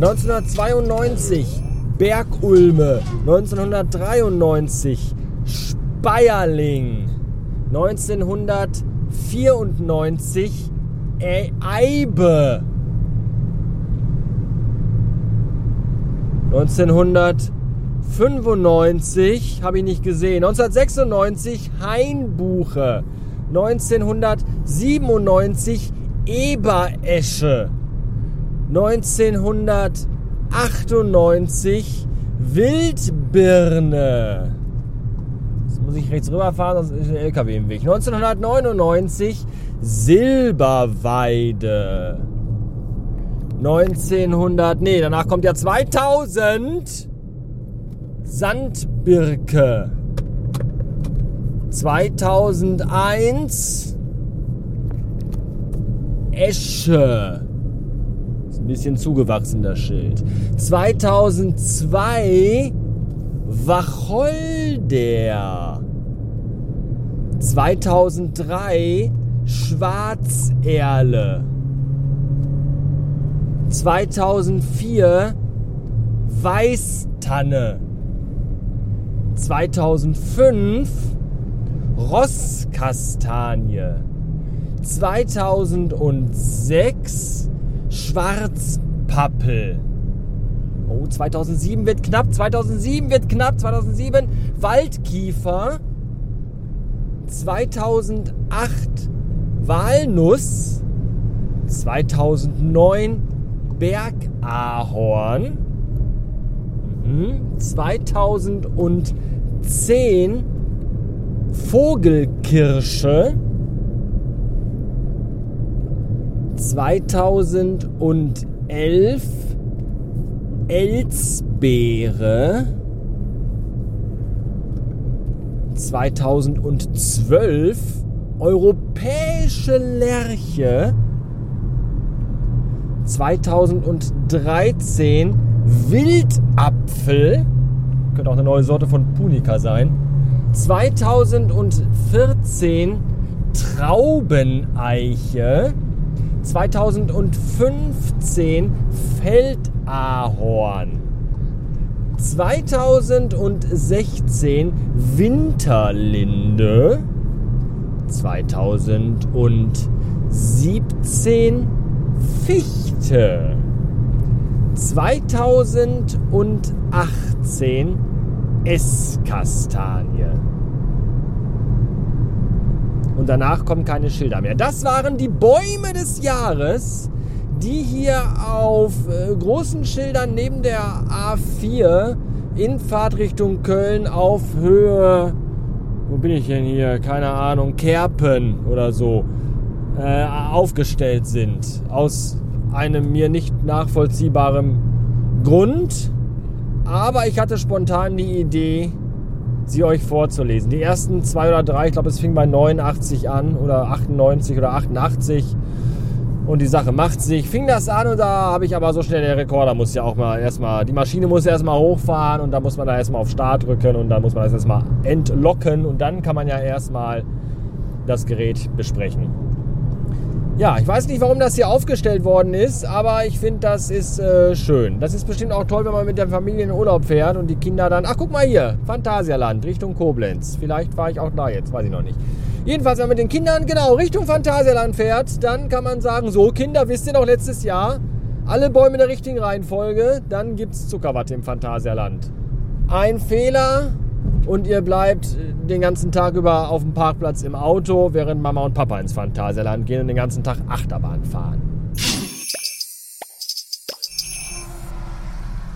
1992 Bergulme. 1993 Speierling. 1994 Eibe. 1995 habe ich nicht gesehen. 1996 Hainbuche. 1997 Eberesche. 1998 Wildbirne. Jetzt muss ich rechts rüberfahren, sonst ist ein LKW im Weg. 1999 Silberweide. 1900, nee, danach kommt ja 2000 Sandbirke. 2001 Esche. Bisschen zugewachsen, das Schild. 2002 Wacholder. 2003 Schwarzerle. 2004 Weißtanne. 2005 Rosskastanie. 2006 Schwarzpappel. Oh, 2007 wird knapp, 2007 wird knapp, 2007 Waldkiefer. 2008 Walnuss. 2009 Bergahorn. Mhm. 2010 Vogelkirsche. 2011 Elsbeere. 2012 Europäische Lerche. 2013 Wildapfel. Könnte auch eine neue Sorte von Punika sein. 2014 Traubeneiche. 2015 Feldahorn. 2016 Winterlinde. 2017 Fichte. 2018 Esskastanie. Und danach kommen keine Schilder mehr. Das waren die Bäume des Jahres, die hier auf äh, großen Schildern neben der A4 in Fahrtrichtung Köln auf Höhe, wo bin ich denn hier? Keine Ahnung, Kerpen oder so, äh, aufgestellt sind. Aus einem mir nicht nachvollziehbaren Grund. Aber ich hatte spontan die Idee, sie euch vorzulesen. Die ersten zwei oder drei, ich glaube, es fing bei 89 an oder 98 oder 88. Und die Sache macht sich. Fing das an und da habe ich aber so schnell, der Rekorder muss ja auch mal erstmal, die Maschine muss erstmal hochfahren und da muss man da erstmal auf Start drücken und dann muss man das erstmal entlocken und dann kann man ja erstmal das Gerät besprechen. Ja, ich weiß nicht, warum das hier aufgestellt worden ist, aber ich finde, das ist äh, schön. Das ist bestimmt auch toll, wenn man mit der Familie in Urlaub fährt und die Kinder dann, ach guck mal hier, Phantasialand, Richtung Koblenz. Vielleicht fahre ich auch da jetzt, weiß ich noch nicht. Jedenfalls, wenn man mit den Kindern genau Richtung Phantasialand fährt, dann kann man sagen, so Kinder, wisst ihr noch letztes Jahr, alle Bäume in der richtigen Reihenfolge, dann gibt es Zuckerwatte im Phantasialand. Ein Fehler, und ihr bleibt den ganzen Tag über auf dem Parkplatz im Auto, während Mama und Papa ins Phantasialand gehen und den ganzen Tag Achterbahn fahren.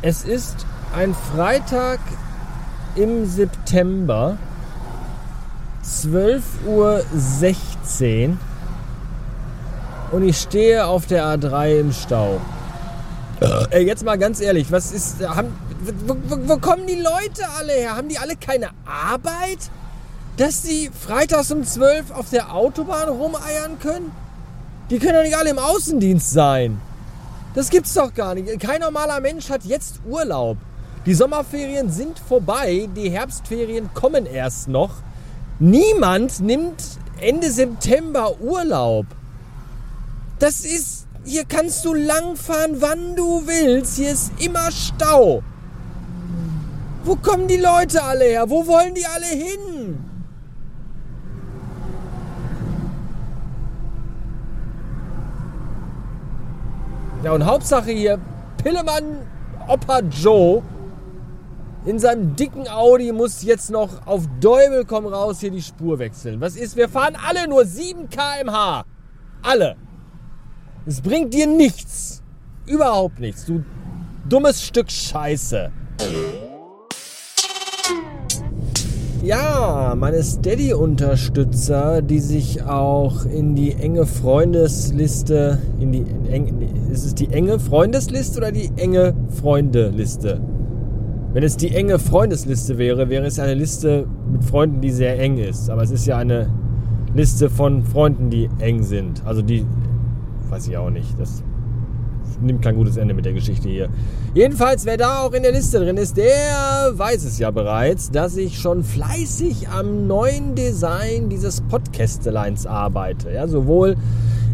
Es ist ein Freitag im September, 12.16 Uhr und ich stehe auf der A3 im Stau. Äh, jetzt mal ganz ehrlich, was ist, haben, wo, wo, kommen die Leute alle her? Haben die alle keine Arbeit? Dass sie freitags um 12 auf der Autobahn rumeiern können? Die können doch nicht alle im Außendienst sein. Das gibt's doch gar nicht. Kein normaler Mensch hat jetzt Urlaub. Die Sommerferien sind vorbei, die Herbstferien kommen erst noch. Niemand nimmt Ende September Urlaub. Das ist hier kannst du langfahren, wann du willst. Hier ist immer Stau. Wo kommen die Leute alle her? Wo wollen die alle hin? Ja, und Hauptsache hier, Pillemann Opa Joe in seinem dicken Audi muss jetzt noch auf Däubel komm raus hier die Spur wechseln. Was ist? Wir fahren alle nur 7 km/h. Alle. Es bringt dir nichts. Überhaupt nichts. Du dummes Stück Scheiße. Ja, meine Steady-Unterstützer, die sich auch in die enge Freundesliste, in die, in eng, ist es die enge Freundesliste oder die enge Freundeliste? Wenn es die enge Freundesliste wäre, wäre es eine Liste mit Freunden, die sehr eng ist. Aber es ist ja eine Liste von Freunden, die eng sind. Also die, weiß ich auch nicht. Das nimmt kein gutes Ende mit der Geschichte hier. Jedenfalls, wer da auch in der Liste drin ist, der weiß es ja bereits, dass ich schon fleißig am neuen Design dieses Podcasteleins arbeite. Ja, sowohl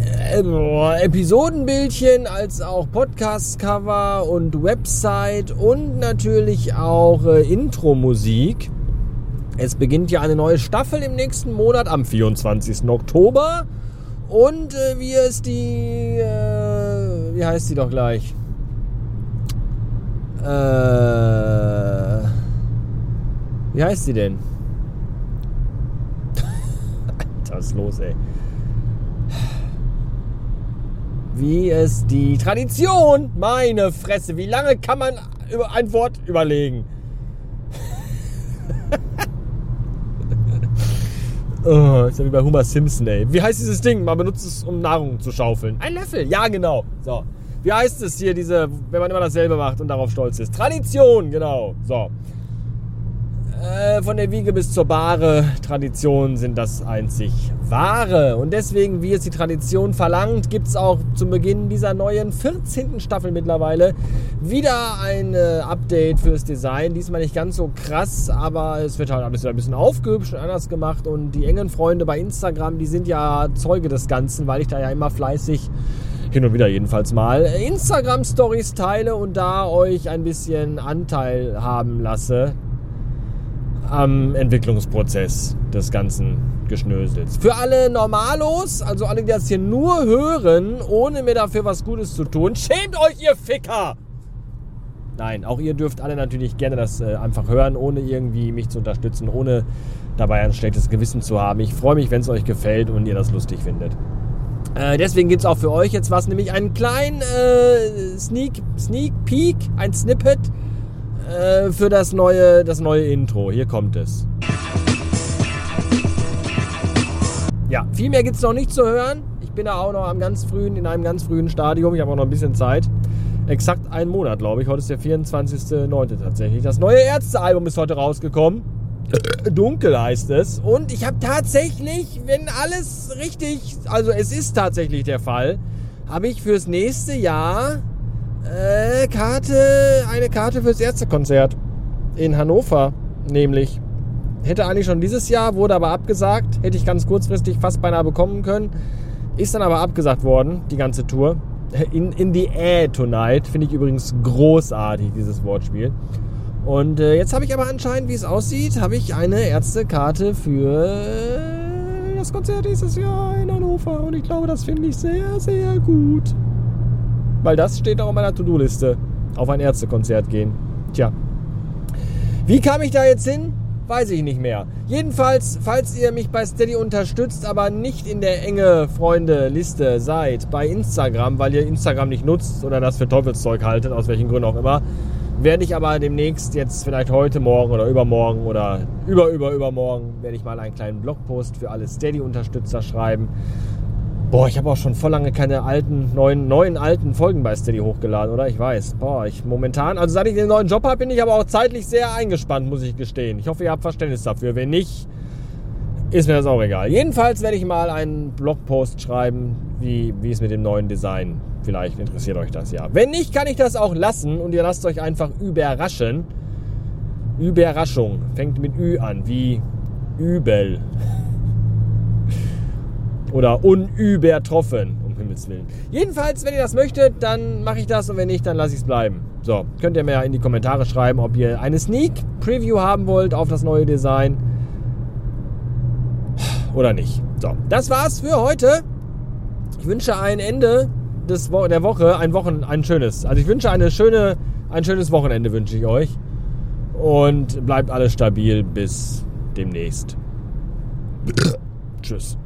äh, Episodenbildchen als auch Podcast-Cover und Website und natürlich auch äh, Intro-Musik. Es beginnt ja eine neue Staffel im nächsten Monat am 24. Oktober. Und äh, wie ist die, äh, wie heißt sie doch gleich? Äh, wie heißt sie denn? Alter, was ist los, ey? Wie ist die Tradition? Meine Fresse, wie lange kann man über ein Wort überlegen? Oh, ist ja wie bei Homer Simpson, ey. Wie heißt dieses Ding? Man benutzt es, um Nahrung zu schaufeln. Ein Löffel, ja, genau. So. Wie heißt es hier, diese, wenn man immer dasselbe macht und darauf stolz ist? Tradition, genau. So. Äh, von der Wiege bis zur Bahre, Traditionen sind das einzig wahre. Und deswegen, wie es die Tradition verlangt, gibt es auch zum Beginn dieser neuen 14. Staffel mittlerweile wieder ein äh, Update fürs Design. Diesmal nicht ganz so krass, aber es wird halt alles ein bisschen aufgehübscht und anders gemacht. Und die engen Freunde bei Instagram, die sind ja Zeuge des Ganzen, weil ich da ja immer fleißig hin und wieder jedenfalls mal Instagram-Stories teile und da euch ein bisschen Anteil haben lasse am Entwicklungsprozess des ganzen Geschnösels. Für alle Normalos, also alle, die das hier nur hören, ohne mir dafür was Gutes zu tun, schämt euch, ihr Ficker! Nein, auch ihr dürft alle natürlich gerne das äh, einfach hören, ohne irgendwie mich zu unterstützen, ohne dabei ein schlechtes Gewissen zu haben. Ich freue mich, wenn es euch gefällt und ihr das lustig findet. Äh, deswegen gibt es auch für euch jetzt was, nämlich einen kleinen äh, Sneak, Sneak Peek, ein Snippet äh, für das neue, das neue Intro. Hier kommt es. Ja, viel mehr gibt es noch nicht zu hören. Ich bin da auch noch am ganz frühen, in einem ganz frühen Stadium. Ich habe auch noch ein bisschen Zeit. Exakt einen Monat, glaube ich. Heute ist der 24.09. tatsächlich. Das neue Ärztealbum ist heute rausgekommen. Dunkel heißt es. Und ich habe tatsächlich, wenn alles richtig, also es ist tatsächlich der Fall, habe ich fürs nächste Jahr äh, Karte, eine Karte fürs Ärztekonzert in Hannover, nämlich. Hätte eigentlich schon dieses Jahr, wurde aber abgesagt. Hätte ich ganz kurzfristig fast beinahe bekommen können. Ist dann aber abgesagt worden, die ganze Tour. In, in the Air Tonight. Finde ich übrigens großartig, dieses Wortspiel. Und äh, jetzt habe ich aber anscheinend, wie es aussieht, habe ich eine Ärztekarte für das Konzert dieses Jahr in Hannover. Und ich glaube, das finde ich sehr, sehr gut. Weil das steht auch auf meiner To-Do-Liste. Auf ein Ärztekonzert gehen. Tja. Wie kam ich da jetzt hin? Weiß ich nicht mehr. Jedenfalls, falls ihr mich bei Steady unterstützt, aber nicht in der enge Freunde-Liste seid, bei Instagram, weil ihr Instagram nicht nutzt oder das für Teufelszeug haltet, aus welchen Gründen auch immer, werde ich aber demnächst jetzt vielleicht heute Morgen oder übermorgen oder über über übermorgen werde ich mal einen kleinen Blogpost für alle Steady-Unterstützer schreiben Boah, ich habe auch schon voll lange keine alten, neuen, neuen alten Folgen bei Steady hochgeladen, oder? Ich weiß. Boah, ich momentan, also seit ich den neuen Job habe, bin ich aber auch zeitlich sehr eingespannt, muss ich gestehen. Ich hoffe, ihr habt Verständnis dafür. Wenn nicht, ist mir das auch egal. Jedenfalls werde ich mal einen Blogpost schreiben, wie, wie es mit dem neuen Design. Vielleicht interessiert euch das ja. Wenn nicht, kann ich das auch lassen und ihr lasst euch einfach überraschen. Überraschung fängt mit Ü an, wie übel. Oder unübertroffen, um Himmels Willen. Jedenfalls, wenn ihr das möchtet, dann mache ich das und wenn nicht, dann lasse ich es bleiben. So, könnt ihr mir ja in die Kommentare schreiben, ob ihr eine Sneak Preview haben wollt auf das neue Design oder nicht. So, das war's für heute. Ich wünsche ein Ende des Wo der Woche, ein Wochen, ein schönes. Also ich wünsche eine schöne, ein schönes Wochenende wünsche ich euch und bleibt alles stabil bis demnächst. Tschüss.